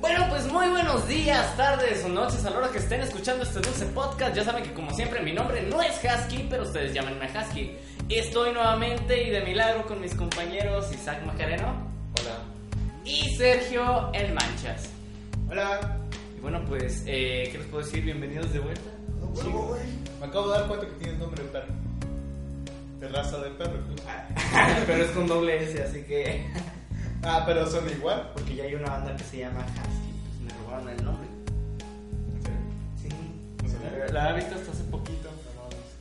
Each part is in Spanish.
Bueno, pues muy buenos días, tardes o noches a la hora que estén escuchando este dulce podcast. Ya saben que como siempre mi nombre no es Husky, pero ustedes llámenme Husky. Estoy nuevamente y de milagro con mis compañeros Isaac Macareno Hola. y Sergio El Manchas. Hola. Y bueno, pues, eh, ¿qué les puedo decir? Bienvenidos de vuelta. Me acabo de dar cuenta que tienes nombre de perro. De raza de perro. pero es con doble S, así que... Ah, pero son igual. Porque ya hay una banda que se llama Husky, pues me robaron el nombre. ¿En serio? Sí. ¿En serio? La había visto hasta hace poquito.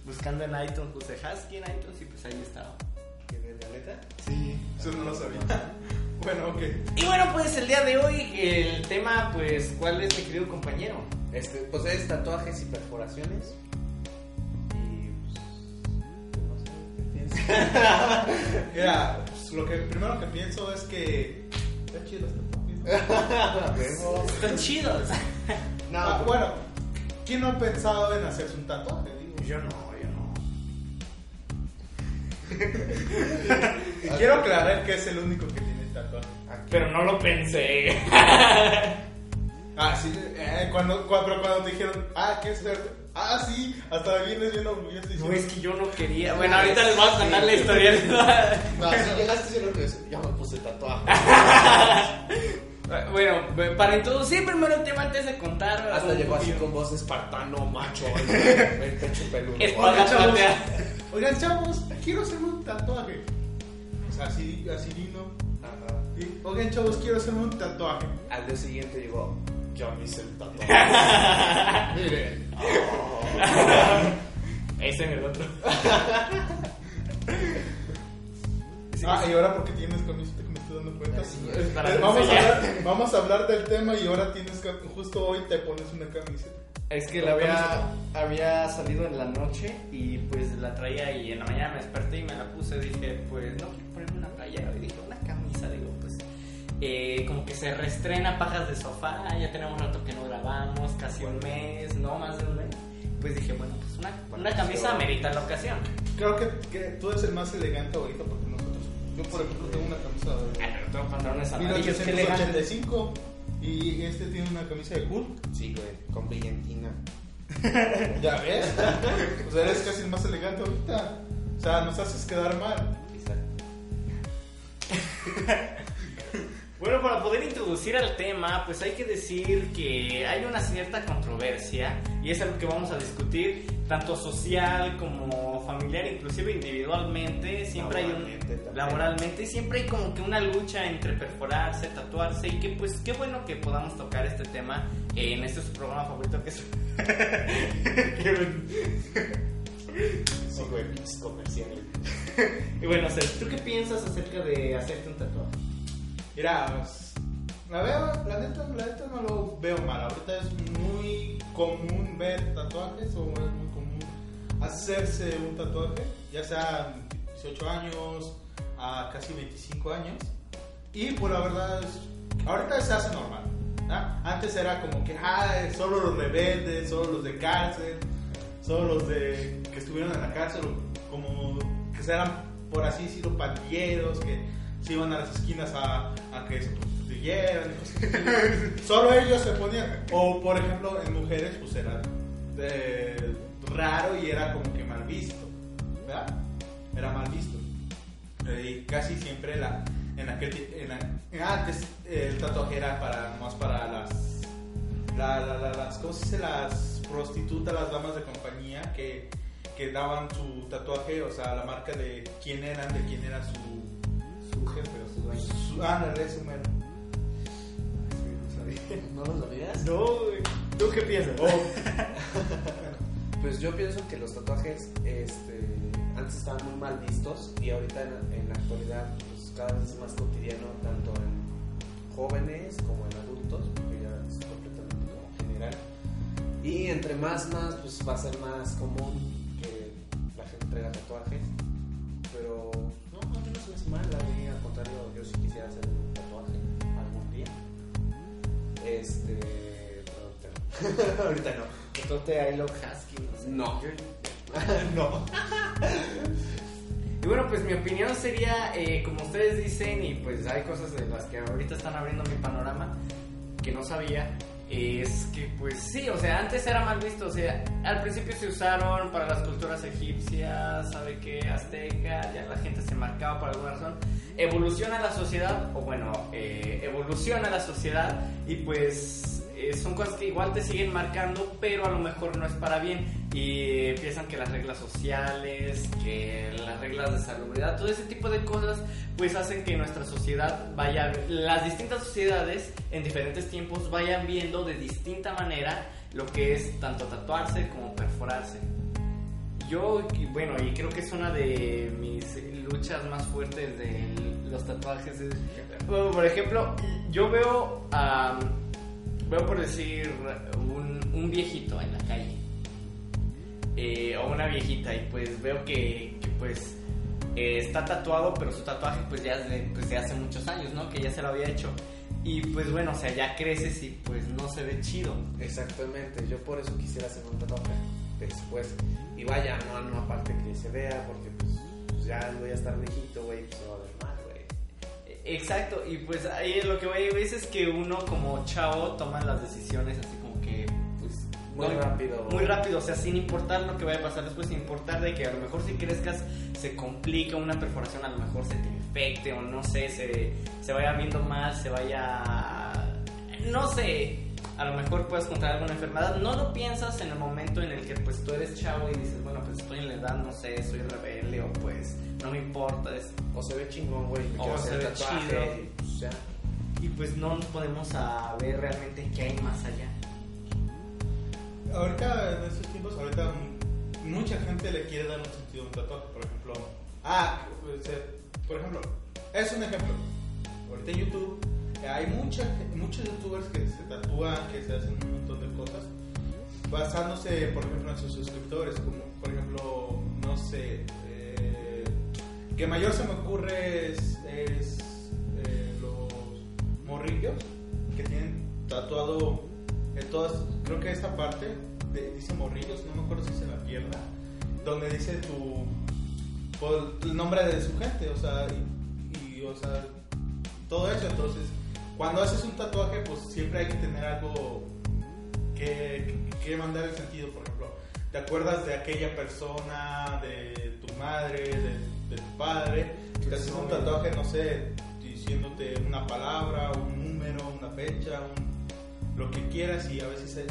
Buscando en iTunes, puse Husky en iTunes y pues ahí estaba. ¿Que de la? Sí, eso no lo sabía. bueno, ok. Y bueno, pues el día de hoy el tema, pues, ¿cuál es mi querido compañero? Este, pues es tatuajes y perforaciones. Mira, pues, lo que primero que pienso es que. Está chido este. Están chidos. No, Ah, bueno, ¿quién no ha pensado en hacerse un tatuaje? Digo, Yo no, yo no. Y quiero aclarar que es el único que tiene tatuaje. Pero no lo pensé. Ah, sí, eh, cuando, cuando, cuando te dijeron, ah, ¿qué es ser? Ah, sí, hasta vienes bien orgulloso No, diciendo, es que yo no quería. Bueno, ahorita les voy a contar la historia. No, si llegaste creo que es- ya me puse tatuaje. bueno, para introducir primero el tema antes de contar. Hasta llegó así con voz espartano, macho, el, pecho peludo. Oigan, chavos. Oigan, chavos, quiero hacerme un tatuaje. O sea, así, así vino. Ajá. Oigan, chavos, quiero hacerme un tatuaje. Al día siguiente llegó, ya me hice el tatuaje. Miren. Ese en el otro. Sí, Ah, sí. y ahora porque tienes camiseta que me estoy dando cuenta. Sí, es Eh, vamos, a hablar, vamos a hablar del tema y ahora tienes que, justo hoy te pones una camiseta. Es que la había, había salido en la noche y pues la traía y en la mañana me desperté y me la puse. Dije, pues no quiero ponerme una playera. Y dije, eh, como que se reestrena Pajas de Sofá. Ya tenemos un rato que no grabamos, casi un mes, no más de un mes. Pues dije, bueno, pues una, una camisa merita la ocasión. Creo que, que tú eres el más elegante ahorita porque nosotros. Yo, por ejemplo, tengo una camisa de pero tengo pantalones amarillos, qué elegante. 1885 y este tiene una camisa de Hulk. Sí, güey, con brillantina. ¿Ya ves? o sea, eres casi el más elegante ahorita. O sea, nos haces quedar mal. Exacto. Bueno, para poder introducir al tema, pues hay que decir que hay una cierta controversia y es algo que vamos a discutir tanto social como familiar, inclusive individualmente. Siempre hay Laboralmente un también. laboralmente siempre hay como que una lucha entre perforarse, tatuarse y que pues qué bueno que podamos tocar este tema en este su programa favorito que es Sí, güey, pinches comerciales. y bueno, Ser, ¿tú qué piensas acerca de hacerte un tatuaje? Mira, la veo, la neta, la neta no lo veo mal. Ahorita es muy común ver tatuajes o es muy común hacerse un tatuaje, ya sea 18 años a casi 25 años. Y pues la verdad es, ahorita se hace normal. Antes era como que, ah, solo los rebeldes, solo los de cárcel, solo los de que estuvieron en la cárcel, como que eran, por así decirlo, pandilleros, que se iban a las esquinas a, a que se prostituyeran. Solo ellos se ponían, o por ejemplo, en mujeres, pues era eh, raro y era como que mal visto, ¿verdad? Era mal visto. Eh, casi siempre la, en aquel la- antes eh, el tatuaje era para más para las la, la- la- las ¿cómo se dice? las prostitutas las damas de compañía que, que daban su tatuaje o sea la marca de quién eran de quién era su Su jefe o su dueño. su ándale, su mero. ¿No lo sabías? No, güey. ¿Tú qué piensas? Oh, Pues yo pienso que los tatuajes este, antes estaban muy mal vistos y ahorita en, en la actualidad pues, cada vez es más cotidiano tanto en jóvenes como en adultos, porque ya es completamente general. Y entre más, más, pues va a ser más común que la gente traiga tatuajes. No se me hace mal, a mí al contrario, yo sí quisiera hacer un tatuaje algún día. Este, pero ahorita no. Entonces I love Husky, no sé. No. Yo- no. Y bueno, pues mi opinión sería, eh, como ustedes dicen, y pues hay cosas de las que ahorita están abriendo mi panorama que no sabía, es que pues sí, o sea, antes era mal visto, o sea, al principio se usaron para las culturas egipcias, sabe qué, azteca, ya la gente se marcaba por alguna razón. Evoluciona la sociedad, o bueno, eh, evoluciona la sociedad y pues eh, son cosas que igual te siguen marcando, pero a lo mejor no es para bien. Y empiezan que las reglas sociales, que las reglas de salubridad, todo ese tipo de cosas, pues hacen que nuestra sociedad vaya, las distintas sociedades en diferentes tiempos vayan viendo de distinta manera lo que es tanto tatuarse como perforarse. Yo, y bueno, y creo que es una de mis luchas más fuertes de los tatuajes. es- bueno, por ejemplo, yo veo, am, veo por decir, un, viejito en la calle. eh, o una viejita y pues veo que, pues eh, está tatuado, pero su tatuaje pues ya pues, de hace muchos años, ¿no? Que ya se lo había hecho. Y pues bueno, o sea, ya creces y pues no se ve chido. Exactamente, yo por eso quisiera hacer un tatuaje después. Y vaya, no, no aparte que se vea, porque pues, ya voy a estar viejito, güey, pues. Exacto, y pues ahí lo que voy a decir es que uno como chavo toma las decisiones así como que, pues... Muy no- rápido. Muy rápido, o sea, sin importar lo que vaya a pasar después, sin importar de que a lo mejor si crezcas se complica una perforación, a lo mejor se te infecte o no sé, se, se vaya viendo mal, se vaya... No sé, a lo mejor puedes contraer alguna enfermedad. No lo piensas en el momento en el que pues tú eres chavo y dices, bueno, pues estoy en la edad, no sé, soy rebelde o pues no me importa. es- O se ve chingón, güey, O se ve tatuaje, chido. y, pues ya. y pues no nos podemos a ver realmente qué hay más allá. Ahorita, en estos tiempos, ahorita mucha gente le quiere dar un sentido a un tatuaje. Por ejemplo, ah, por ejemplo, es un ejemplo. Ahorita en YouTube hay mucha, muchos youtubers que se tatúan, que se hacen un montón de cosas, basándose, por ejemplo, en sus suscriptores. Como, por ejemplo, no sé, eh, que mayor se me ocurre es, es, eh, los morrillos que tienen tatuado en todas, creo que esta parte dice morrillos, no me acuerdo si es en la pierna, donde dice tu por el nombre de su gente, o sea, y, y, o sea, todo eso, entonces, cuando haces un tatuaje, pues siempre hay que tener algo que, que mandar el sentido, por ejemplo, te acuerdas de aquella persona, de tu madre, de, de tu padre, te haces un tatuaje, no sé, diciéndote una palabra, un número, una fecha, un- lo que quieras y a veces eh,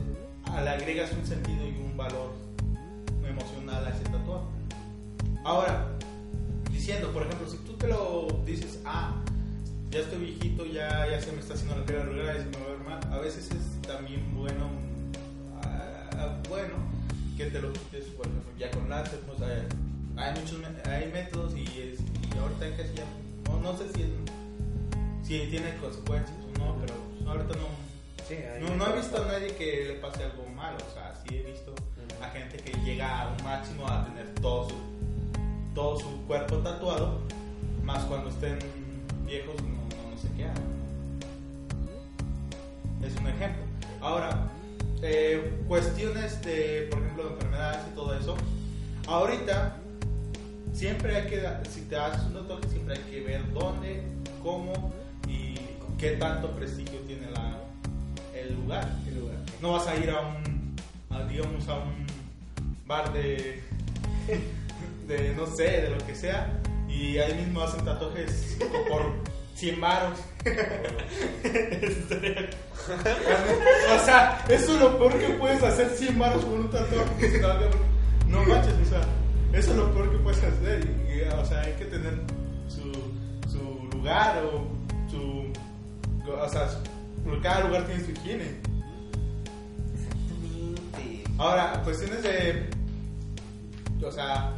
le agregas un sentido y un valor emocional a ese tatuaje. Ahora, ya estoy viejito, ya, ya se me está haciendo la cara regular y se me va a ver mal, a veces es también bueno, ah, bueno, que te lo quites, por ejemplo, ya con láser, pues hay, hay muchos, hay métodos y, es, y ahorita casi ya, no, no sé si, es- si tiene consecuencias o no, pero ahorita no, Sí, no, no he visto a nadie que le pase algo malo, o sea, sí he visto a gente que llega a un máximo a tener todo su, todo su cuerpo tatuado, más cuando estén viejos Es un ejemplo. Ahora, eh, cuestiones de, por ejemplo, de enfermedades y todo eso, ahorita siempre hay que, si te haces un tatuaje, siempre hay que ver dónde, cómo y qué tanto prestigio tiene la, el lugar. No vas a ir a un, a, digamos, a un bar de, de, no sé, de lo que sea, y ahí mismo hacen tatuajes por 100 varos. O sea, eso es lo peor que puedes hacer 100 varos por un tatuaje. No manches, o sea, eso es lo peor que puedes hacer. Y, o sea, hay que tener su, su lugar o su. O sea, cada lugar tiene su higiene. Exactamente. Ahora, cuestiones de. O sea,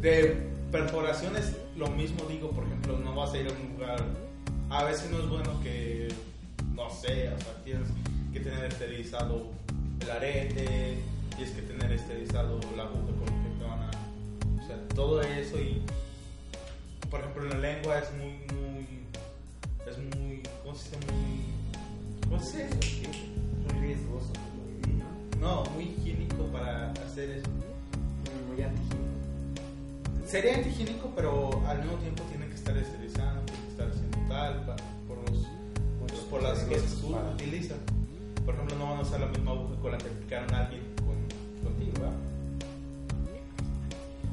de perforaciones, lo mismo digo, por ejemplo, no vas a ir a un lugar. A veces no es bueno que. No sé, o sea, tienes que tener esterilizado el arete, tienes que tener esterilizado la aguja con que te van a. O sea, todo eso y. Por ejemplo, en la lengua es muy, muy. Es muy. ¿Cómo se dice? Muy. ¿Cómo se dice? Muy riesgoso. No, muy higiénico para hacer eso. Muy antihigiénico. sería antihigiénico, pero al mismo tiempo tiene que estar esterilizando, tal, por, los, Muchos por las cosas que tú para- utilizas. Por ejemplo, no van a usar la misma aguja con la que picaron a alguien con, contigo, ¿verdad?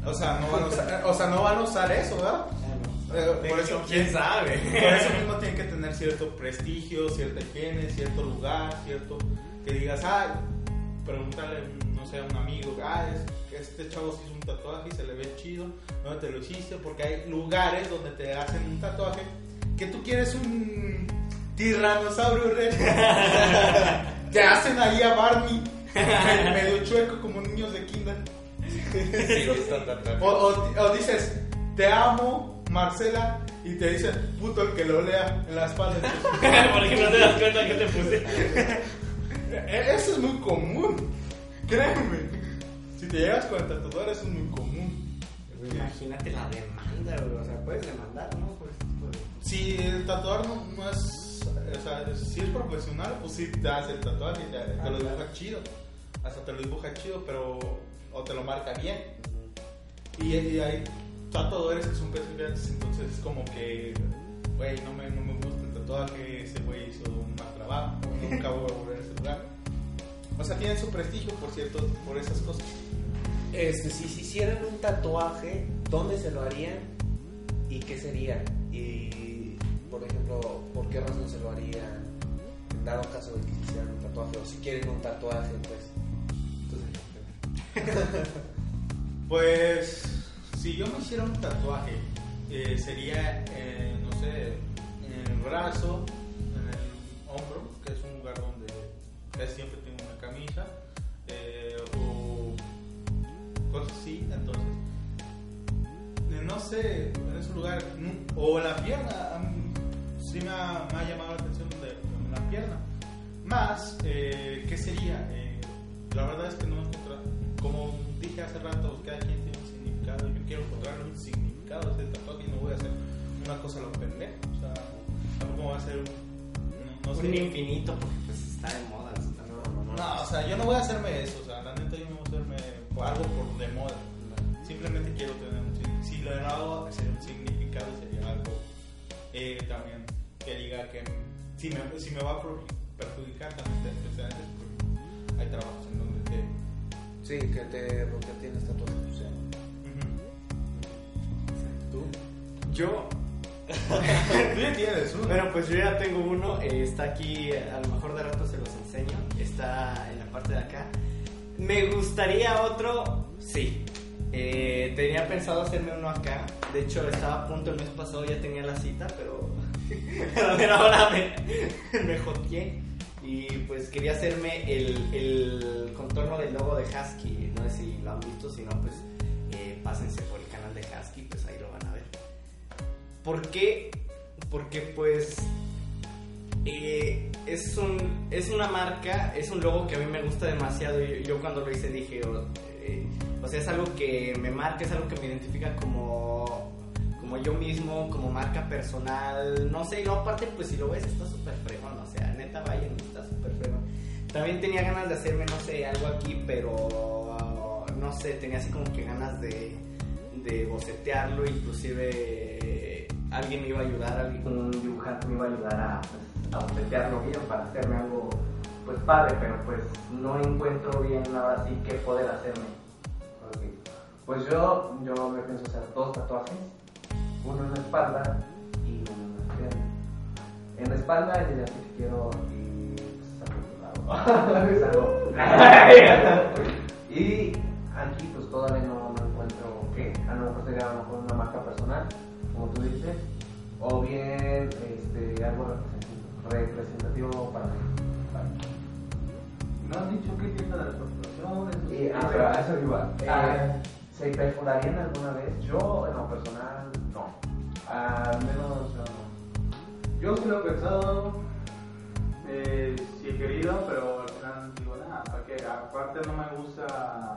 O sea, no van a usar, o sea, no van a usar eso, ¿verdad? Eh, por eso, ¿Quién sabe? por eso mismo tiene que tener cierto prestigio, cierta higiene, cierto lugar, cierto que digas, ah, pregúntale, no sé, a un amigo, ah, es, este chavo se hizo un tatuaje y se le ve chido, ¿dónde te lo hiciste? Porque hay lugares donde te hacen un tatuaje que tú quieres un tiranosaurio rex. te hacen ahí a Barney, medio chueco como niños de kinder. O, o- o dices, te amo, Marcela, y te dicen, puto el que lo lea en la espalda. Porque no te das cuenta que te puse. E- Eso es muy común, créeme. Si te llegas con el tatuador, eso es muy común. Imagínate la demanda, güey. O sea, puedes demandar, ¿no? Si el tatuador no, no es, o sea, si es profesional, pues sí te hace el tatuaje te, te lo dibuja chido. Hasta te lo dibuja chido, pero, o te lo marca bien. Y, y hay tatuadores que son principiantes, entonces es como que, güey, no me, no me gusta el tatuaje, ese güey hizo un mal trabajo, nunca voy a volver a ese lugar. O sea, tienen su prestigio, por cierto, por esas cosas. Este, si se hicieran un tatuaje, ¿dónde se lo harían? ¿Y qué sería? Y, por ejemplo, ¿por qué razón se lo harían? En dado caso de que hicieran un tatuaje, o si quieren un tatuaje, pues. Entonces, Pues, si yo me hiciera un tatuaje, eh, sería, no sé, en el brazo, en el hombro, que es un lugar donde casi siempre tengo una camisa, eh, o cosas así, entonces, eh, no sé, en ese lugar, o la pierna, sí me ha, me ha llamado la atención de, de la pierna. Más, eh, ¿qué sería? Eh, la verdad es que no encontrado, como dije hace rato, cada quien tiene un significado, yo quiero encontrarle un significado a ese tatuaje y no voy a hacer una cosa a lo pendejo, o sea, tampoco voy a hacer un, no, no sé. Un infinito, porque pues está de moda. está de moda. No, o sea, yo no voy a hacerme eso, o sea, la neta yo no voy a hacerme algo por de moda. Simplemente quiero tener un significado. Si lo hago, sería un significado, sería algo eh, también que diga que si me, si me va a per- perjudicar también te antecedentes, porque hay trabajos en donde te. sí, que te, porque tienes tatuaje, o sea. ¿Tú? Yo, Tú ya tienes uno. bueno, pues yo ya tengo uno. eh, está aquí, a lo mejor de rato se los enseño. Está en la parte de acá. Me gustaría otro, sí. Eh, tenía pensado hacerme uno acá. De hecho, estaba a punto el mes pasado, ya tenía la cita, pero a ahora me, me joteé. Y pues quería hacerme el, el contorno del logo de Husky. No sé si lo han visto, si no, pues eh, pásense por el canal de Husky, pues ahí lo van a ver. ¿Por qué? Porque pues eh, es, un, es una marca, es un logo que a mí me gusta demasiado. Yo, yo cuando lo hice dije, o, eh, o sea, es algo que me marca, es algo que me identifica como, como yo mismo, como marca personal. No sé, y no, aparte, pues si lo ves, está súper fregón. O sea, neta, vayan, está súper fregón. También tenía ganas de hacerme, no sé, algo aquí, pero no sé, tenía así como que ganas de, de bocetearlo, inclusive alguien me iba a ayudar, alguien, un dibujante me iba a ayudar a, a bocetearlo bien para hacerme algo pues padre, pero pues no encuentro bien ahora sí qué poder hacerme. Pues yo, yo me pienso hacer dos tatuajes, uno en la espalda y uno en la pierna. En la espalda yo ya que quiero y pues algo Es algo- y aquí pues todavía no, no encuentro qué, a lo mejor sería a lo mejor una marca personal, como tú dices, o bien este, algo representativo- para mí. ¿No has dicho qué piensas de las perforaciones? Y, ah, pero a eso iba. Eh, ¿Se perforarían alguna vez? Yo, en lo personal. Al menos no. Yo sí lo he pensado, eh, sí he querido, pero al final digo, nada, ¿para qué? Aparte no me gusta,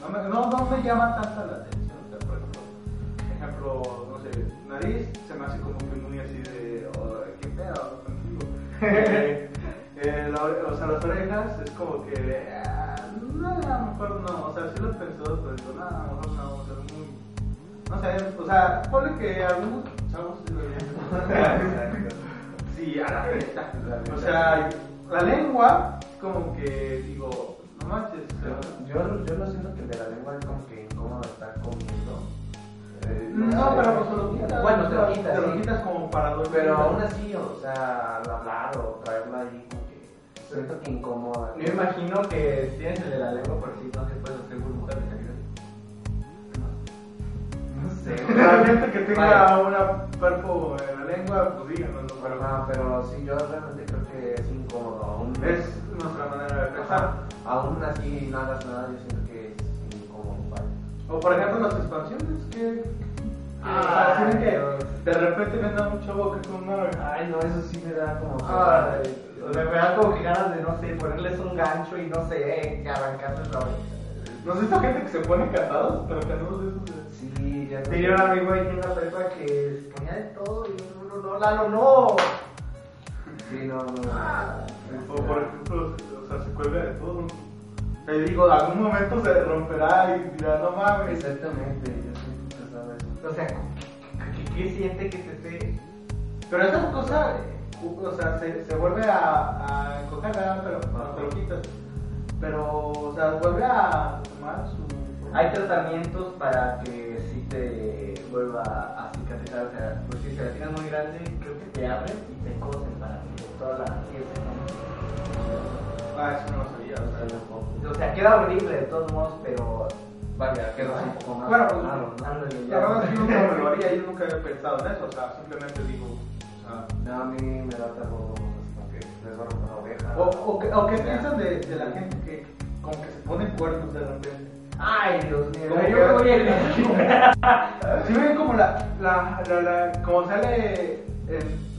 no me, no, no me llama tanta la atención. Por ejemplo, no sé, nariz se me hace como que muy así de, oh, qué pedo, tranquilo. Eh, la- o sea, las orejas es como que, ah, no, a lo mejor no, o sea, sí lo he pensado, pero nada, mejor no, o sea, muy, no sé, o sea, ponle que algunos chavos sí lo a la neta. O sea, la lengua, como que digo, no manches. o sea, Yo, yo lo siento que de la lengua es como que incómodo estar comiendo. Eh, No, pero pues te lo quitas. Bueno, te lo Te quitas. lo sí. quitas como para dormir. Pero aún así, o sea, al hablar o traerla ahí, como que siento que incomoda. Yo imagino que tienes el de la lengua, por si no se puede hacer burbujas No sé. Realmente que tenga una cuerpo en la lengua, pues díganos, ¿no? Pero, no, pero sí, yo realmente creo que es incómodo. Aún, Es nuestra manera de pensar. Aún así no hagas nada, yo siento que es incómodo. Vaya. O por ejemplo las expansiones que... Ah, Ah, que de repente ven a un chavo que con una... Ay, no, eso sí me da como. Ay, me, me da como que ganas de, no sé, ponerles un gancho y no sé, arrancarles la oreja. ¿No has visto gente que se pone casados? Pero casados de esos de... Sí, ya no. Tenía un amigo ahí en la prepa que se ponía de todo y no, no, no, Lalo, no. Sí, no, no. O por ejemplo, o sea, se cuelga de todo. Te digo, en algún momento se romperá y dirá, no mames. Exactamente, yo siento que sabes. O sea, ¿qué, qué, siente que se esté...? Pero esa cosa, o sea, se, se vuelve a, a encoger, pero cuando te lo quitas. Pero, o sea, vuelve a tomar su... Hay tratamientos para que te vuelva a cicatrizar, o sea, pues si se la tienes muy grande, creo que te abren y te cosen para toda la piel se Ah, eso no lo sabía. o sea. cambie. O sea, queda horrible de todos modos, pero Vaya, quedas un poco más. Bueno, claro, ¿no? ándale, La verdad es que nunca me lo haría, yo nunca había pensado en eso, o sea, simplemente digo, o sea... No, a mí me da terror, que les va a romper la oreja. O, o, o qué piensan de, de la gente que como que se pone cuernos de repente. Ay, Dios mío, Como yo que- me voy a ir. Si ven como la, la, la, la- como sale,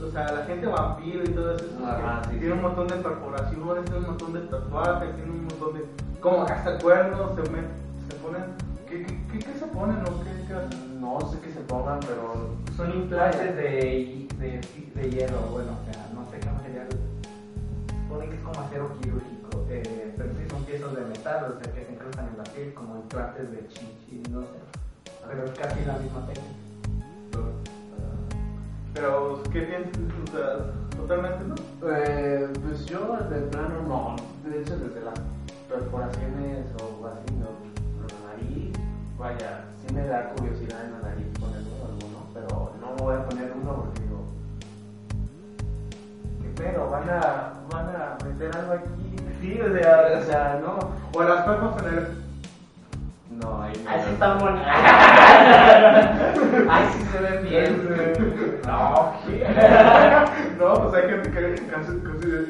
o sea, la gente vampiro y todo eso, es Ajá, que sí, tiene sí. un montón de perforaciones, tiene un montón de tatuajes, tiene un montón de, como hasta cuernos, se, met- se ponen, ¿qué, qué, qué, qué se ponen o qué? No sé qué se pongan, pero. Son implantes de, de, de hierro, bueno, o sea, no sé qué material. Supone que es como acero quirúrgico, eh, pero sí son piezas de metal, o sea, que se incrustan en la piel como implantes de chichi, no sé. Pero es casi la misma técnica. Pero, ¿qué piensas? O sea, totalmente no. Eh, pues yo de plano no. De hecho, desde las perforaciones o así, no. La nariz, vaya, sí me da curiosidad en la nariz ponerme alguno, pero no voy a poner uno porque digo. ¿Qué pedo? ¿Van a, van a meter algo aquí? Sí, o sea, O sea, no. O las perros en el... No, ahí Así da- están bonitos. Ay, sí se ven bien. No, ¿qué? No, pues hay gente que casi,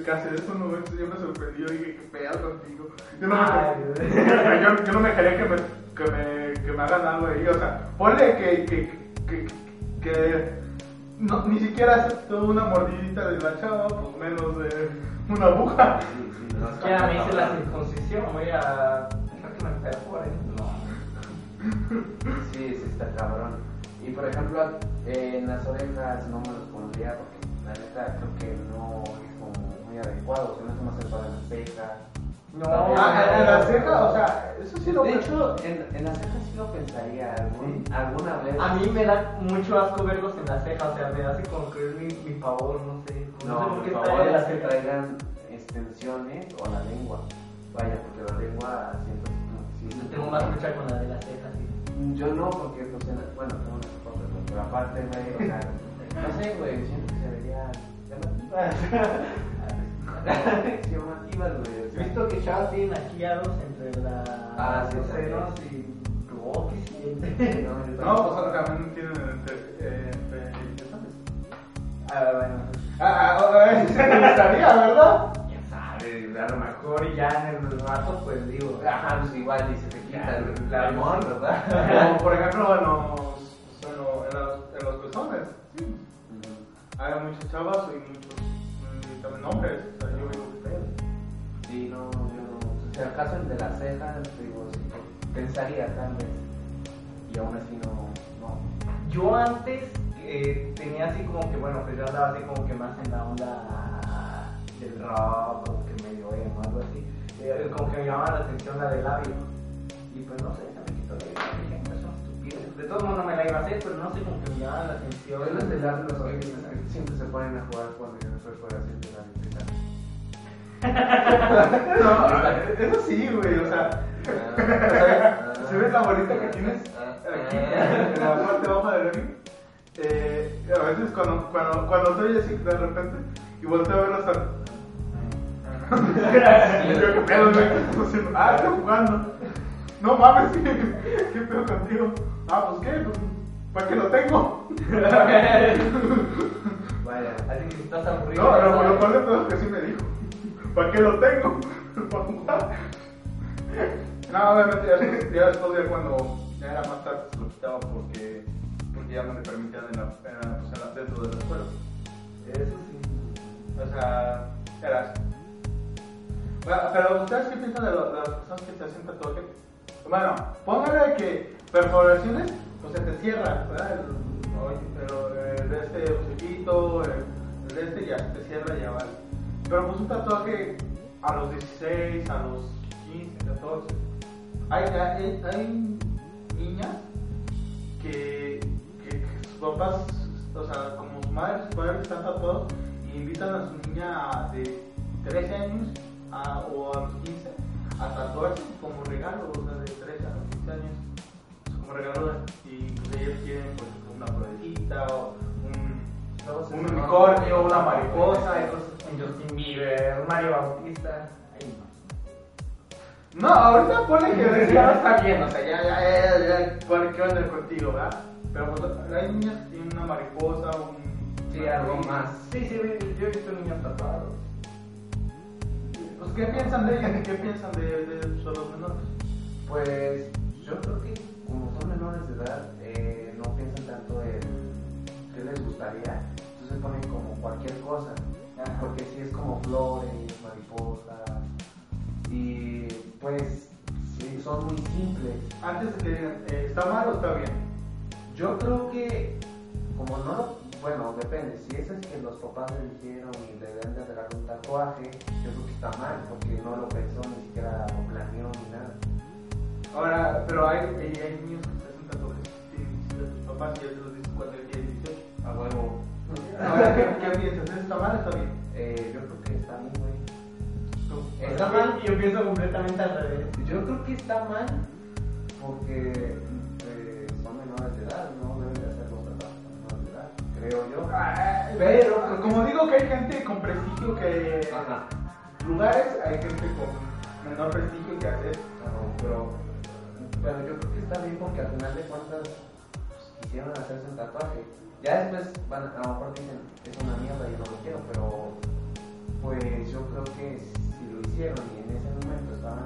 casi, de esos momentos yo me sorprendí y dije, qué pedo contigo. Yo no me, yo, yo no me dejaría que me, que, me, que me hagan algo ahí, o sea, ponle que, que, que, que no, ni siquiera aceptó una mordidita de la chava, pues menos de una aguja. Sí, no Ya me hice la circuncisión, voy a dejar que me perforen. No. Sí, sí está cabrón. Y por ejemplo, eh, en las orejas no me los pondría porque la neta creo que no es como muy adecuado. Se me hace más el para las cejas. No, Ah, en la ceja, o sea, eso sí lo De hecho, en, en las cejas sí lo pensaría algún- alguna vez. A mí me da mucho asco verlos en la ceja, o sea, me hace como que es mi, mi favor, no sé. No, sé No, por por qué está favor, en la es que traigan extensiones o la lengua. Vaya, porque la lengua siento que sí. Yo tengo más lucha con la de la ceja, sí. Yo no, porque pues, en la- bueno, tengo unas fotos, ¿no? pero aparte, güey, o sea, no sé, güey, siento que se vería llamativas. güey. o He sea. visto que chavas tienen aquí aros entre la, Ah, sí, los senos y oh, ¿qué siente? No, No, pues también tienen entre, entre. Ah, bueno. Ah, ah, ah, se me gustaría, ¿verdad? Ya sabes, a lo mejor ya en el rato, pues digo. Ajá, pues igual y se te quita el Claro. limón, ¿verdad? Como por ejemplo en los, en los, en los, en los pezones. Sí. Hay muchas chavas y muchos también hombres. O sea, yo que pedo. Sí, no, yo no. Si acaso el de las cejas, digo, sí, pensaría tal vez. Y aún así no. no. Yo antes eh, tenía así como que, bueno, pues yo andaba así como que más en la onda del rock o que medio emo, algo así. Eh, como que me llamaba la atención la del labio. Y pues no sé, se me quitó la de todos modos no me la iba a hacer, pero no sé como que me llamaba la atención. De dar los siempre se ponen a jugar cuando yo estoy fuera siempre dan No, eso sí, güey, o sea, ¿se ve la bolita que tienes aquí en la parte baja del ring? Eh, a veces cuando, cuando, cuando estoy así de repente y volteo a hasta... Y yo. Ah, jugando. No mames, ¿qué pedo contigo? Ah, pues qué, pues, ¿para qué lo tengo? Vaya, así que estás aburrido. No, ¿sabes? lo peor de todo es que sí me dijo. ¿Para qué lo tengo? ¿Para jugar? No, obviamente ya, ya después de cuando ya era más tarde se lo quitaba porque, porque ya no me permitían en la, en la- pues, en la- dentro de la escuela. Eso sí. O sea, era así. Bueno, pero ¿ustedes qué piensan de, lo- de las personas que se hacen tatuaje? Bueno, póngale que perforaciones, pues se te cierra, ¿verdad? El, pero eh, de este hociquito, el, el de este ya te cierra, ya vale. Pero pues un tatuaje a los 16, a los 15, 14. Hay, hay, hay niñas que, que, que sus papás, o sea, como sus madres, sus padres están tatuados y invitan a su niña de 13 años a- o a los 15 a tatuarse como regalo, o sea, de 13 a los 15 años, y pues ellos quieren pues, una florecita o un, un unicornio, una mariposa, Un Justin Bieber, Mario Bautista. Ahí no. No, ahorita pone que ya está bien, o sea, ya, ya, ya, ya, pone que onda contigo, ¿verdad? Pero pues hay niñas que tienen una mariposa, un... Sí, algo más. Sí, sí, yo he visto niños tatuados. Pues, ¿qué piensan de ellas? ¿Qué piensan de, de, los menores? Pues yo creo que como son menores de edad, eh, no piensan tanto en qué les gustaría, entonces ponen como cualquier cosa, Ajá. porque si es como flores, mariposas, y pues sí, son muy simples. Antes de que digan, eh, ¿está mal o está bien? Yo creo que, como no lo, bueno, depende, si ese es que los papás le dijeron y le deben de regalar un tatuaje, yo creo que está mal, porque no lo pensó, Ahora, pero hay, hay, hay niños que se hacen tatuajes de sus papás y ya se los dicen cuando él tiene 18. A huevo. Ahora, ¿qué, qué piensas? ¿Está mal o está bien? Eh, yo creo que está bien, güey. Está mal. Yo pienso completamente al revés. Yo creo que está mal porque eh, son menores de edad, no deben de hacer los tatuajes a menores de edad, creo yo. Ah, Pero, como digo que hay gente con prestigio que... Ajá. lugares hay gente con menor prestigio que hace eso. Pero, pero, yo creo que está bien porque al final de cuentas pues, quisieron hacerse un tatuaje. Ya después van, a lo mejor dicen, es una mierda, yo no lo quiero, pero pues yo creo que si lo hicieron y en ese momento estaban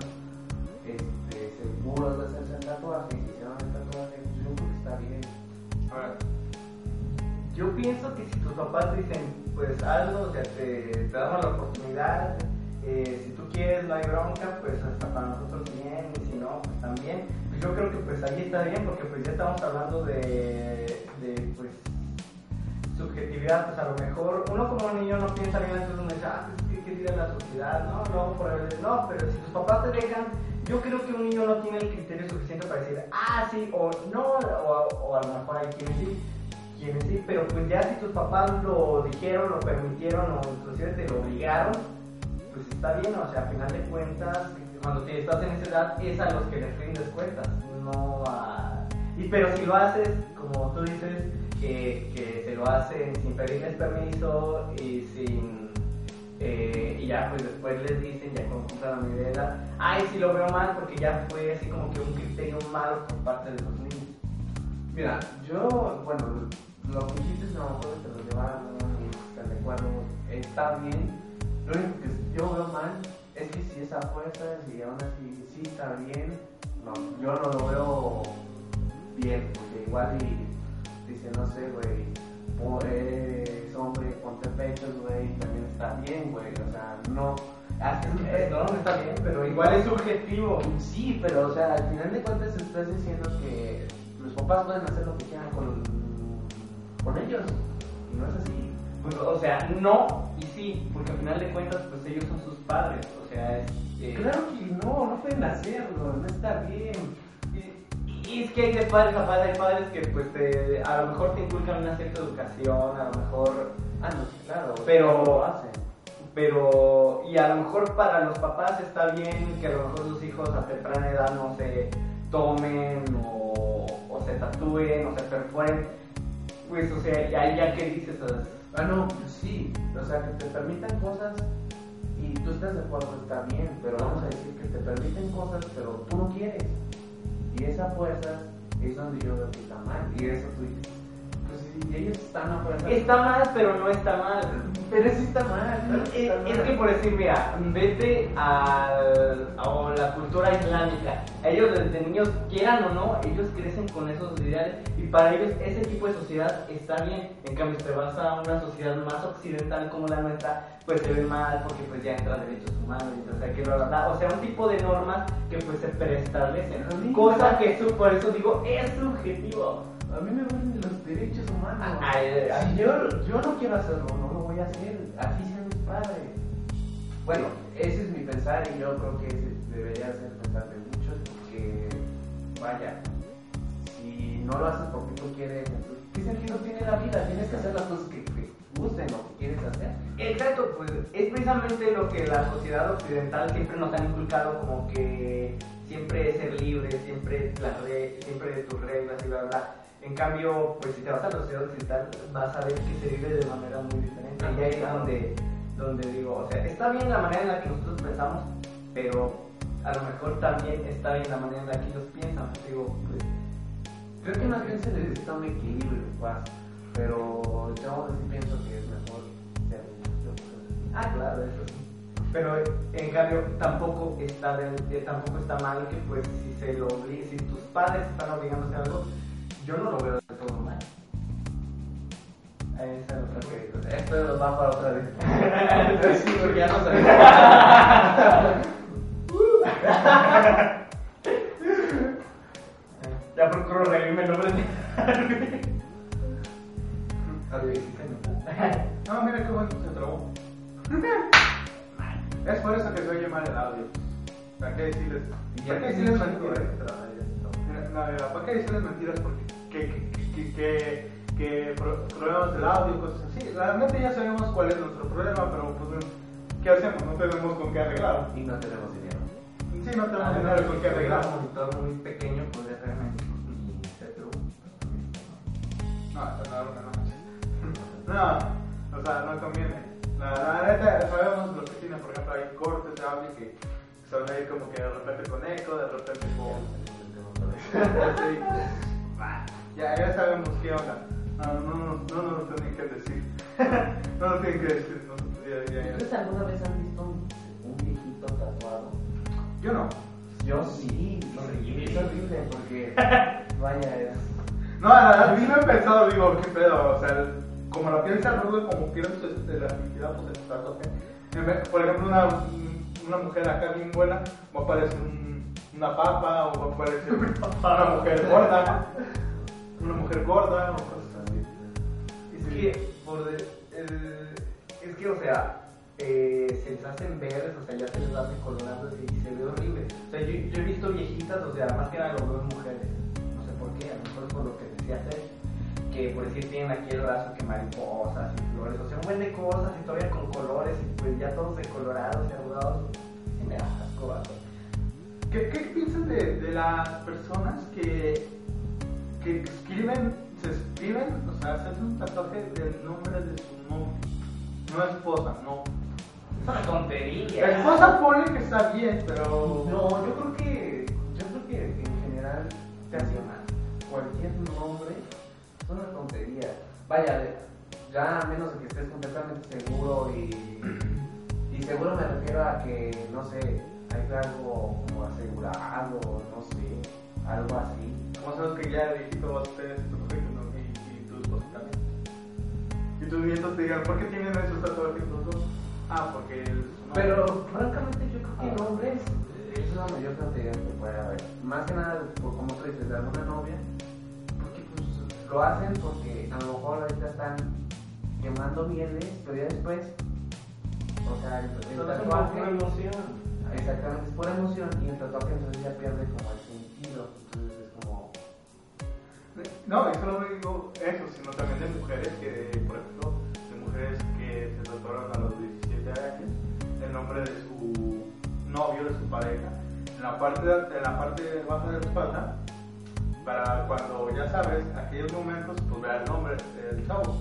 este, seguros de hacerse el tatuaje y se hicieron el tatuaje, yo creo que está bien. Ahora, Yo pienso que si tus papás dicen, pues algo, o sea, te, te damos la oportunidad, eh, si tú quieres no hay bronca, pues hasta para nosotros bien, y si no, pues también. Yo creo que pues ahí está bien, porque pues ya estamos hablando de, pues subjetividad, pues a lo mejor uno como niño no piensa bien, entonces uno dice, ah, pues ¿qué, qué dirá la sociedad? No, no, por el- no, pero si tus papás te dejan, yo creo que un niño no tiene el criterio suficiente para decir, ah, sí, o no, o, o a lo mejor hay quienes sí, quienes sí, pero pues ya si tus papás lo dijeron, lo permitieron o inclusive te lo obligaron, pues está bien, o sea, a final de cuentas, cuando te estás en esa edad es a los que les rindes cuentas, no a... Y pero si lo haces, como tú dices, que, que se lo hacen sin pedirles permiso y sin... eh, y ya pues después les dicen, ya cumplan la mayoría edad, ay, sí lo veo mal porque ya fue así como que un criterio malo por parte de los niños. Mira, yo, bueno, lo que dices a lo mejor te lo llevaron y están de acuerdo, está bien. Lo único que yo veo mal es que si es a fuerzas y aún así sí está bien, no, yo no lo veo bien, porque igual y dice, no sé, güey, eres hombre, ponte pechos, güey, también está bien, güey, o sea, no. ah, Eh, no, no está bien, pero igual es subjetivo. Sí, pero o sea, al final de cuentas estás diciendo que los papás pueden hacer lo que quieran con, con ellos. Y no es así. Pues, o sea, no y sí, porque al final de cuentas, pues ellos son sus padres. O sea, es. eh, Claro que no, no pueden hacerlo, no está bien. Y, Y es que hay de padres a padres, hay padres que pues te- a lo mejor te inculcan una cierta educación, a lo mejor Ah, no, sí, claro. Pero- lo hacen. pero y a lo mejor para los papás está bien que a lo mejor sus hijos a temprana edad no se tomen o, o se tatúen o se perforen pues o sea ya, ya que dices Ah, no, sí. O sea, que te permitan cosas y tú estás de acuerdo, está bien. Pero vamos a decir que te permiten cosas, pero tú no quieres. Y esa fuerza es donde yo veo que está mal. Y eso tú dices, pues si ellos están a fuerza. está mal pero no está mal Pero sí está mal. claro que Es, está es mal. que por decir, mira, vete al- a la cultura islámica. Ellos desde niños, quieran o no, ellos crecen con esos ideales y para ellos ese tipo de sociedad está bien. En cambio, si te vas a una sociedad más occidental como la nuestra, pues se ve mal porque pues ya entran derechos humanos y entonces hay que. O sea, un tipo de normas que pues se preestablecen. Cosa que por eso digo, es subjetivo. A mí me gustan los derechos humanos. Ay, ay, ay. Si yo, yo no quiero hacerlo, no lo voy a hacer. Así sean mis padres. Bueno, ese es mi pensar y yo creo que ese debería ser el pensar de muchos porque, vaya, si no lo haces porque tú quieres, ¿qué sentido tiene la vida? Tienes que hacer las cosas que te gusten o que quieres hacer. Exacto, pues es precisamente lo que la sociedad occidental siempre nos han inculcado como que siempre ser libre, siempre, las re- siempre de tus reglas y bla, bla. En cambio, pues si te vas a la sociedad occidental vas a ver que se vive de manera muy diferente. Y ahí es donde, donde digo, o sea, está bien la manera en la que nosotros pensamos, pero a lo mejor también está bien la manera en la que ellos piensan. Digo, pues, Creo que más bien se necesita un equilibrio paz, pero yo sí pienso que es mejor. Ah, claro, eso sí. Pero en cambio tampoco está de- de- tampoco está mal que pues si se lo si tus padres están obligando a algo, yo no lo veo de todo mal. Esa es otra cosa. Esto va para otra vez. Sí, porque ya no sabemos. ya procuro reírme el nombre de No, mira bueno se trabó. Es por eso que se oye mal el audio. ¿Para qué decirles? ¿Para qué decirles mentiras? Mira, No, ¿para qué decirles mentiras? Porque que, que, que, que, que pro- problemas del audio, cosas así. Realmente ya sabemos cuál es nuestro problema, pero pues, ¿qué hacemos? No tenemos con qué arreglarlo. Y no tenemos dinero. Sí, no tenemos dinero con qué un arreglarlo. monitor muy pequeño podría eso no, no, no. No, o sea, no conviene. La, la neta, sabemos lo que tiene, por ejemplo, hay cortes de audio que se van a ir como que de repente con eco, de repente con... Sí. Ya, ya sabemos qué onda. No, no, no, no, no nos tienen que decir. no nos tienen que decir. nosotros ya, ya, ya. ¿Ustedes alguna vez han visto un, un viejito tatuado? Yo no. Yo sí. Es horrible. Es horrible porque, vaya, es... No, la verdad, sí me he pensado, digo, qué pedo, o sea, como la piel se arruga, como pierdes este, la actividad, pues vez- Por ejemplo, una, una mujer acá bien buena va a parecer un- una papa o va a parecer una mujer gorda, una mujer gorda o cosas así. Es que, por de- el- es que, o sea, eh, se les hacen verdes, o sea, ya se les va decolorando y se ve horrible. O sea, yo, yo he visto viejitas, o sea, más que nada lo veo en mujeres, no sé por qué, a lo mejor por lo que decía hacer, que por decir tienen aquí el brazo que mariposas y flores, o sea, un buen de cosas y todavía con colores y pues ya todos decolorados y arrugados, y me da asco, vato. ¿Qué, qué piensas de, de las personas que, que escriben, se escriben, o sea, hacen un tatuaje del nombre de su novio? No esposa, no. Es una tontería. La esposa pone que está bien, pero. No, yo creo que, yo creo que en general casi mal. Vaya, de- ya a menos de que estés completamente seguro y, y seguro me refiero a que, no sé, hay algo como asegurado, no sé, algo así. Como sabes que ya viejito vas a tener tu ¿no? y, y tu esposa también. Y tus nietos te digan, ¿por qué tienen esos tatuajes los dos? Ah, porque hombre. Pero francamente yo creo que nombres es la mayor cantidad que puede haber. Más que nada, por como tú dices, de alguna novia, lo hacen porque a lo mejor ahorita están quemando mieles, pero ya después, o sea, el, el es tatuaje, emoción. exactamente, es pura emoción y el tatuaje entonces ya pierde como el sentido. Entonces es como, No, y solo digo eso, sino también de mujeres que, por ejemplo, de mujeres que se tatuaron a los 17 años el nombre de su novio, de su pareja, en la parte, de- en la parte baja de la espalda, para cuando ya sabes, aquellos momentos, pues vea el nombre del chavo.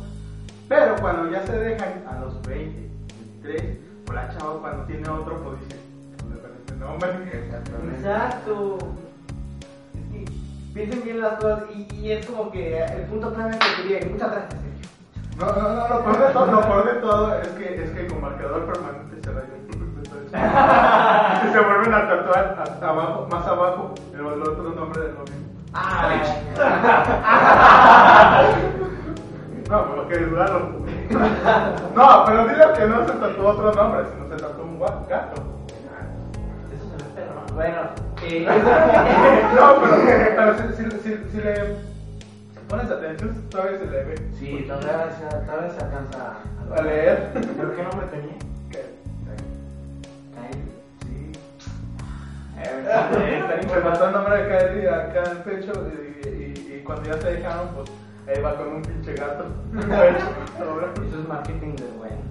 Pero cuando ya se dejan a los 20, 23, pues la chava cuando tiene otro, pues dice, ¿dónde está este nombre? Exacto. Es que piensen bien las cosas y, y es como que el punto clave que quería que muchas gracias, Sergio. No, no, no, lo peor de todo, lo peor de todo es que, es que con marcador permanente se rayan. se vuelven a tatuar hasta abajo, más abajo, el, el otro nombre del novio. No, pero que dudaron. No, pero dile que no se tatuó otro nombre, sino se tatuó un gato. Eso se ve perro. Bueno, eh, No, pero, pero si, si, si, si le pones atención, todavía se le ve. Sí, todavía se, todavía se alcanza A leer. ¿pero qué nombre tenía? Me faltó el nombre de Kylie acá en el pecho y, cuando ya se dejaron, pues ahí va con un pinche gato en el. Eso es marketing de bueno.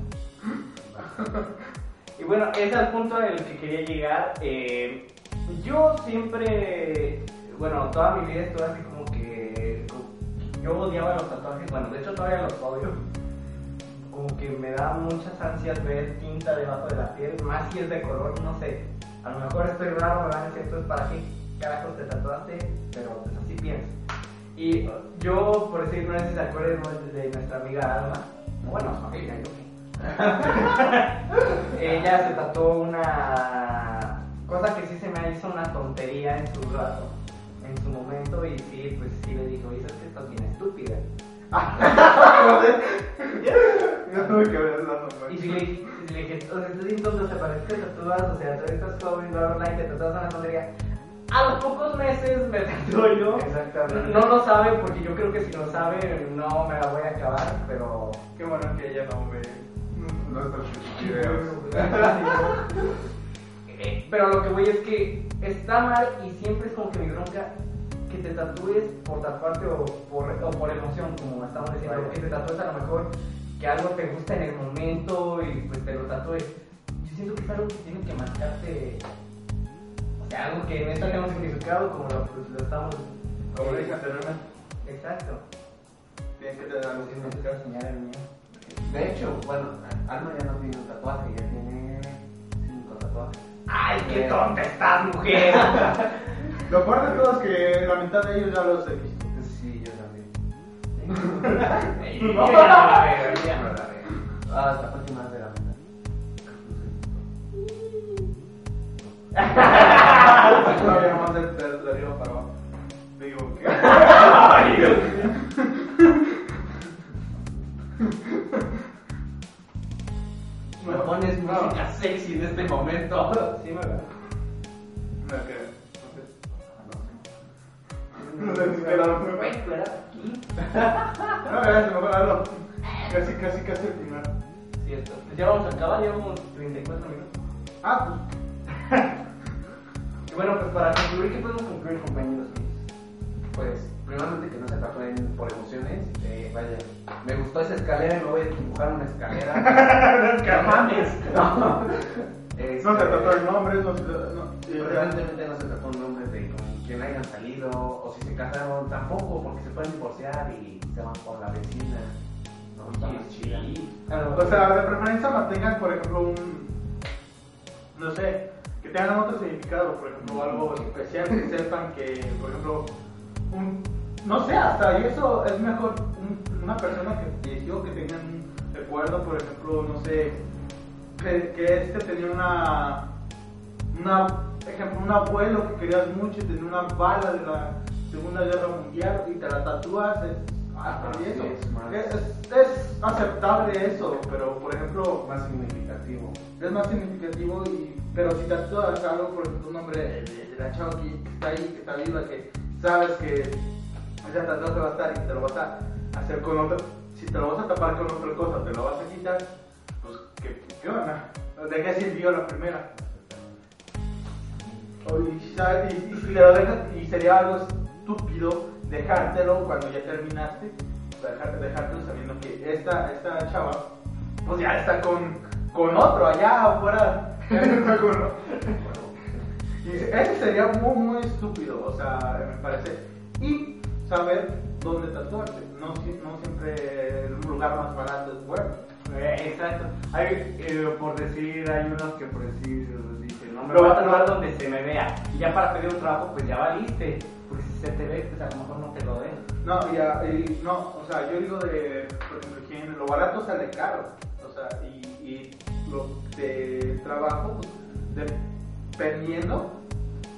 Y bueno, ese es el punto al que quería llegar. Eh, yo siempre, bueno, toda mi vida estuve así como que yo odiaba los tatuajes. Bueno, de hecho todavía los odio. Como que me da muchas ansias ver tinta debajo de la piel, más si es de color, no sé. A lo mejor estoy raro, me van a decir, entonces, ¿para qué carajos te tatuaste? Pero pues así pienso. Y yo, por decir, no sé si se acuerdan de nuestra amiga Alma. Bueno, su amiga, yo. Ella se tatuó una cosa que sí se me hizo una tontería en su rato, en su momento, y sí, pues sí le dijo, dices que estás bien estúpida. Y si le, si le dije, o sea, estás bien tonto, te parece que te tatúas, o sea, todavía estás joven, bla, bla, bla, y te tatúas una tontería. A los pocos meses me tatúo yo. Exactamente. No lo sabe porque yo creo que si lo sabe no me la voy a acabar, pero... Qué bueno que ella no ve nuestros videos. Eh, Pero lo que voy es que está mal y siempre es como que mi bronca que te tatúes por tatuarte o por, o por emoción, como estamos diciendo, que te tatúes a lo mejor que algo te gusta en el momento y pues te lo tatúes. Yo siento que es algo que tiene que marcarte, o sea, algo que neta tenga un significado como lo, pues, lo estamos... Como dije anteriormente, Exacto. tienes que tener algo gusta enseñar el mío. De hecho, bueno, Alma ya no tiene un tatuaje, ya tiene cinco tatuajes. ¡Ay, qué tonta estás, mujer! Lo peor de todo es que la mitad de ellos ya los he visto. No la no la veo. Ah, hasta de la mitad. De, de. Me No. música sexy en este momento. Sí, me veo. No creo. No sé lo Güey, tú eras aquí. No, ya se me fue la luz. Casi, casi, casi el final. Cierto. Pues ya vamos a acabar, llevamos 34 minutos. Ah, pues. Y bueno, pues para concluir, ¿qué podemos concluir, compañeros? Pues, primeramente que no se tatúen por emociones. Eh, vaya, me gustó esa escalera y me voy a dibujar una escalera. ¡No mames! No. Este, No se trató el nombre, no se. No, y Preferentemente no se trató un nombre de con quien hayan salido o si se casaron tampoco porque se pueden divorciar y se van por la vecina. No, está más chida. O sea, de preferencia mantengan, por ejemplo, un. No sé, que tengan otro significado, por ejemplo, algo especial, que sepan que, por ejemplo, un. No sé, hasta y eso es mejor un- una persona que falleció, que tengan un recuerdo, por ejemplo, no sé, que, que este tenía una. Una, ejemplo, un abuelo que querías mucho y tenía una bala de la Segunda Guerra Mundial y te la tatúas, es, sí, eso. es aceptable eso, pero por ejemplo, Más significativo. es más significativo y pero si tatúas algo por ejemplo un nombre de, de- la chava que que está ahí que está viva que sabes que ese tatuaje va a estar y te lo vas a hacer con otro si te lo vas a tapar con otra cosa te lo vas a quitar pues qué onda de qué sirvió la primera y, si y sería algo estúpido dejártelo cuando ya terminaste, o sea, dejar- dejártelo sabiendo que esta, esta chava, pues ya está con, con otro allá afuera. Ese sería muy, muy estúpido, o sea, me parece. Y saber dónde tatuarte. No, no siempre el lugar más barato es bueno. Eh, exacto. Hay, eh, por decir, hay unos que por decir, no me Lo voy a tatuar donde se me vea. Y ya para pedir un trabajo, pues ya valiste. Porque si se te ve, pues a lo mejor no te lo den. No, y, a- y no, o sea, yo digo de, por ejemplo, lo barato sale caro, o sea, y, y lo de trabajo, pues, dependiendo,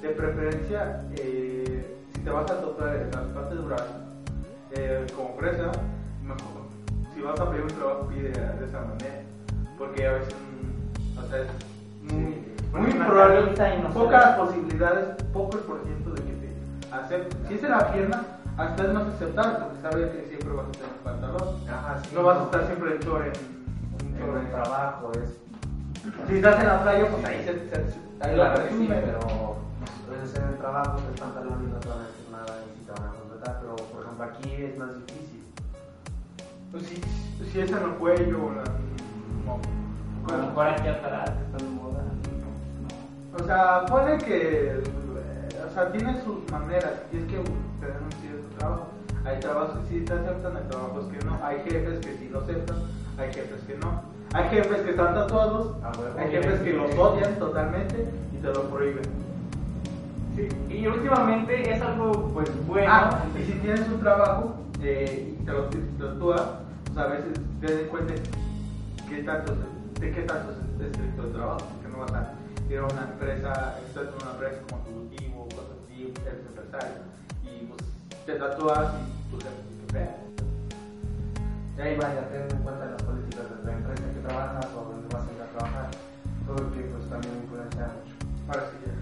de preferencia, eh, si te vas a tocar partes de brazo, eh, como presa, mejor, si vas a pedir un trabajo, pide de esa manera, porque a veces, o sea, es muy, probable, no se pocas posibilidades, poco el por ciento de que te acepten. Si es en la pierna, hasta es más aceptable, porque sabes que siempre vas a tener pantalón. Ajá, sí. No vas a estar siempre en chor en, en En chor el trabajo es. Si estás en la playa, pues ahí se, se- ahí la Claro sí, pero pues, en el trabajo el pantalón y no te van a decir nada y si te van a contratar, pero por ejemplo aquí es más difícil. Pues si, si es en el cuello o la. no. Aquí atrás, que están de moda. O sea, pone que. eh, O sea, tiene sus maneras. Y es que tener un cierto trabajo. Hay trabajos que sí te aceptan, hay trabajos que no. Hay jefes que sí lo aceptan, hay jefes que no. Hay jefes que están tatuados, Ah, bueno, hay jefes que los odian totalmente y te lo prohíben. Sí, y últimamente es algo, pues, bueno. Ah, y si tienes un trabajo eh, y te lo te tatúas, pues a veces te das cuenta qué tanto, de qué tanto es estricto el trabajo, porque no vas a ir a una empresa, estás en una empresa como ejecutivo, cosas así, eres empresario, y pues te tatúas y tu jefe te vea. Y ahí vaya, ten en cuenta las políticas de la empresa que trabajas o donde vas a ir a trabajar, porque pues también influencia mucho. Ahora sí ya.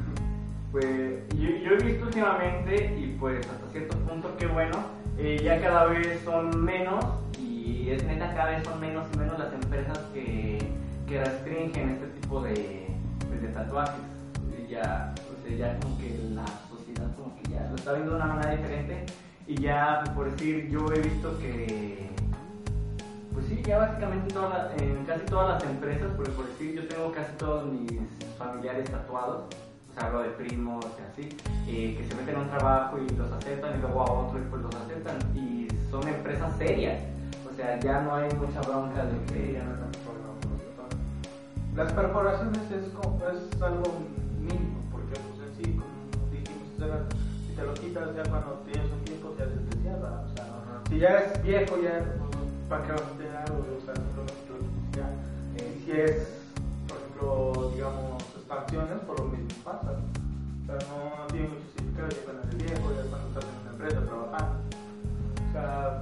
Pues yo, yo he visto últimamente y pues hasta cierto punto que bueno, eh, ya cada vez son menos y es neta cada vez son menos y menos las empresas que, que restringen este tipo de, pues, de tatuajes. Ya, o sea, ya como que la sociedad como que ya lo está viendo de una manera diferente. Y ya pues, por decir yo he visto que pues sí, ya básicamente en, todas las- en casi todas las empresas, porque por decir, yo tengo casi todos mis familiares tatuados, o sea, hablo de primos y así, eh, que se meten a un trabajo y los aceptan y luego a otro y pues los aceptan, y son empresas serias, o sea, ya no hay mucha bronca de que ya no están Las perforaciones es, como- es algo mínimo, porque pues en sí, como dijimos, si te lo quitas ya cuando tienes un tiempo ya se te cierra. O sea, si ya eres viejo, ya pues, para qué vas a tener algo, o sea, lo ya. Eh, si es, por ejemplo, digamos, expansiones, por lo mismo pasa. O sea, no, no tiene mucho significado ya cuando eres viejo, ya cuando estás en una empresa trabajando. O sea,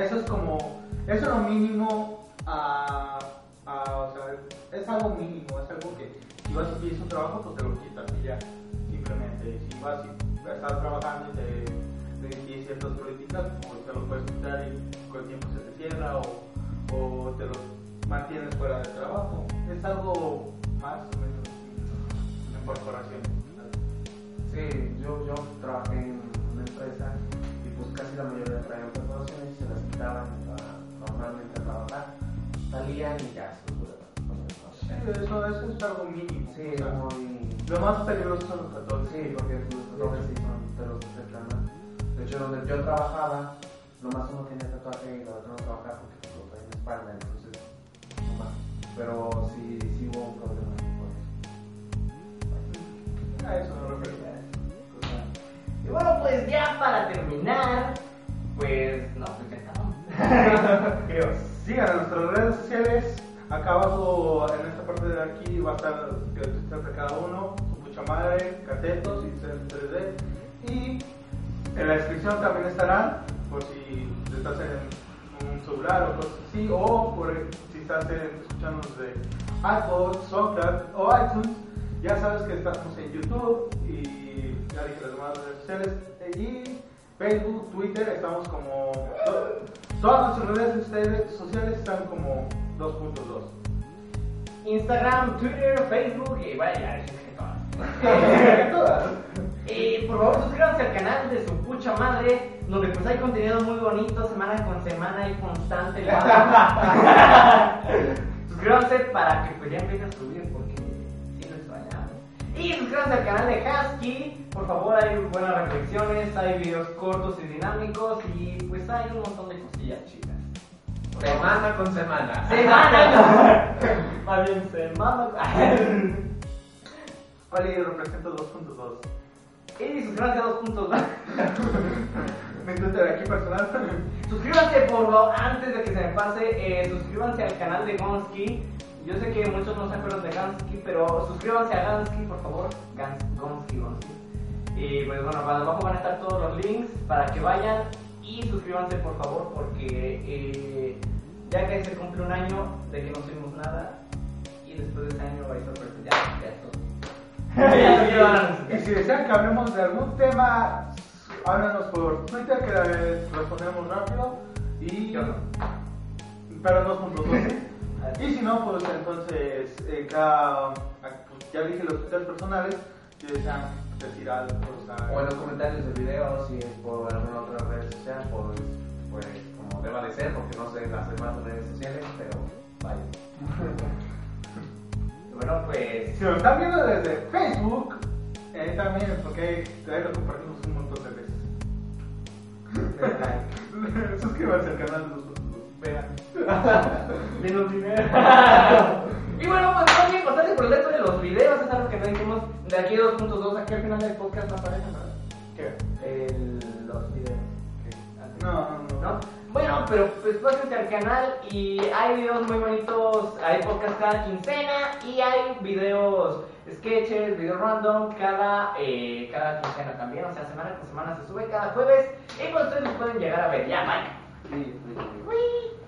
eso es como, eso es lo mínimo a, es algo mínimo, es algo que si vas y pides un trabajo, pues te lo quitas y ya, simplemente. Si vas y estás trabajando y te, te sigues ciertas políticas, pues te lo puedes quitar y con el tiempo se te cierra o, o te lo mantienes fuera de trabajo. Es algo más o menos en corporaciones. Sí, yo, yo trabajé en una empresa y pues casi la mayoría traían preparaciones y se las quitaban para normalmente trabajar. Salían y ya eso, eso es algo mínimo. Sí, o sea, muy... lo más peligroso son los tatuajes. Sí, porque los tatuajes sí son, te los más. De hecho, donde yo trabajaba, nomás uno tenía tatuaje y lo otro no trabajaba porque lo traía en la espalda, entonces, nomás. Pero sí, sí hubo un problema por eso. A eso no lo refiero. Y bueno, pues ya para terminar, pues no, pues ya estamos. Sigan nuestras redes sociales. Acá abajo, en esta parte de aquí, va a estar de cada uno, su pucha madre, catetos y 3D. Y en la descripción también estarán, por si estás en un celular o cosas así, o por si estás escuchándonos de iPod, SoundCloud o iTunes. Ya sabes que estamos en YouTube y ya dije las demás redes sociales. Y Facebook, Twitter, estamos como. Todas nuestras redes sociales están como 2.2. Instagram, Twitter, Facebook y vaya, ya dije que todas. Todas. Y por favor suscríbanse al canal de su pucha madre donde pues hay contenido muy bonito semana con semana y constante. Suscríbanse para que pues ya empiece a subir porque sí lo extrañamos. Y suscríbanse al canal de Husky, por favor hay buenas reflexiones, hay videos cortos y dinámicos y pues hay un montón de cosillas chidas. Semana con semana. Semana. Más bien semana. ¿Cuál es representa 2.2? y suscríbanse a 2.2. Mi Twitter aquí personal. Suscríbanse por favor, antes de que se me pase, eh, suscríbanse al canal de Gonski. Yo sé que muchos no se acuerdan de Gonski, pero suscríbanse a Gonski, por favor. Gans- Gonski, Gonski. Y pues bueno, abajo van a estar todos los links para que vayan y suscríbanse por favor porque eh, ya que se cumple un año de que no subimos nada y después de este año hay sorpresas, ya, ya es no anuncios. Y si desean que hablemos de algún tema, háblanos por Twitter que respondemos rápido. Y... Yo no. Pero 2.2. y si no, pues entonces, eh, cada, pues, ya dije los Twitter personales, si desean decir algo, o sea, O en los comentarios del video, si es por alguna otra red social, pues, pues como deba de ser, porque no sé las demás redes sociales, pero vaya. Bueno, pues Si lo están viendo desde Facebook, eh, también, porque ahí lo compartimos un montón de veces. Suscríbanse al canal los Vean. menos dinero. Y bueno, pues también pasarse por el resto de los videos, es algo que no dijimos de aquí 2.2, aquí al final del podcast no aparecen, ¿verdad? ¿Qué? El, los videos. No, no, no. ¿no? Bueno, pero pues pásense al canal y hay videos muy bonitos, hay podcast cada quincena y hay videos, sketches, videos random cada, eh, cada quincena también, o sea, semana con semana se sube cada jueves y pues ustedes los pueden llegar a ver, ya, bye. Sí, sí.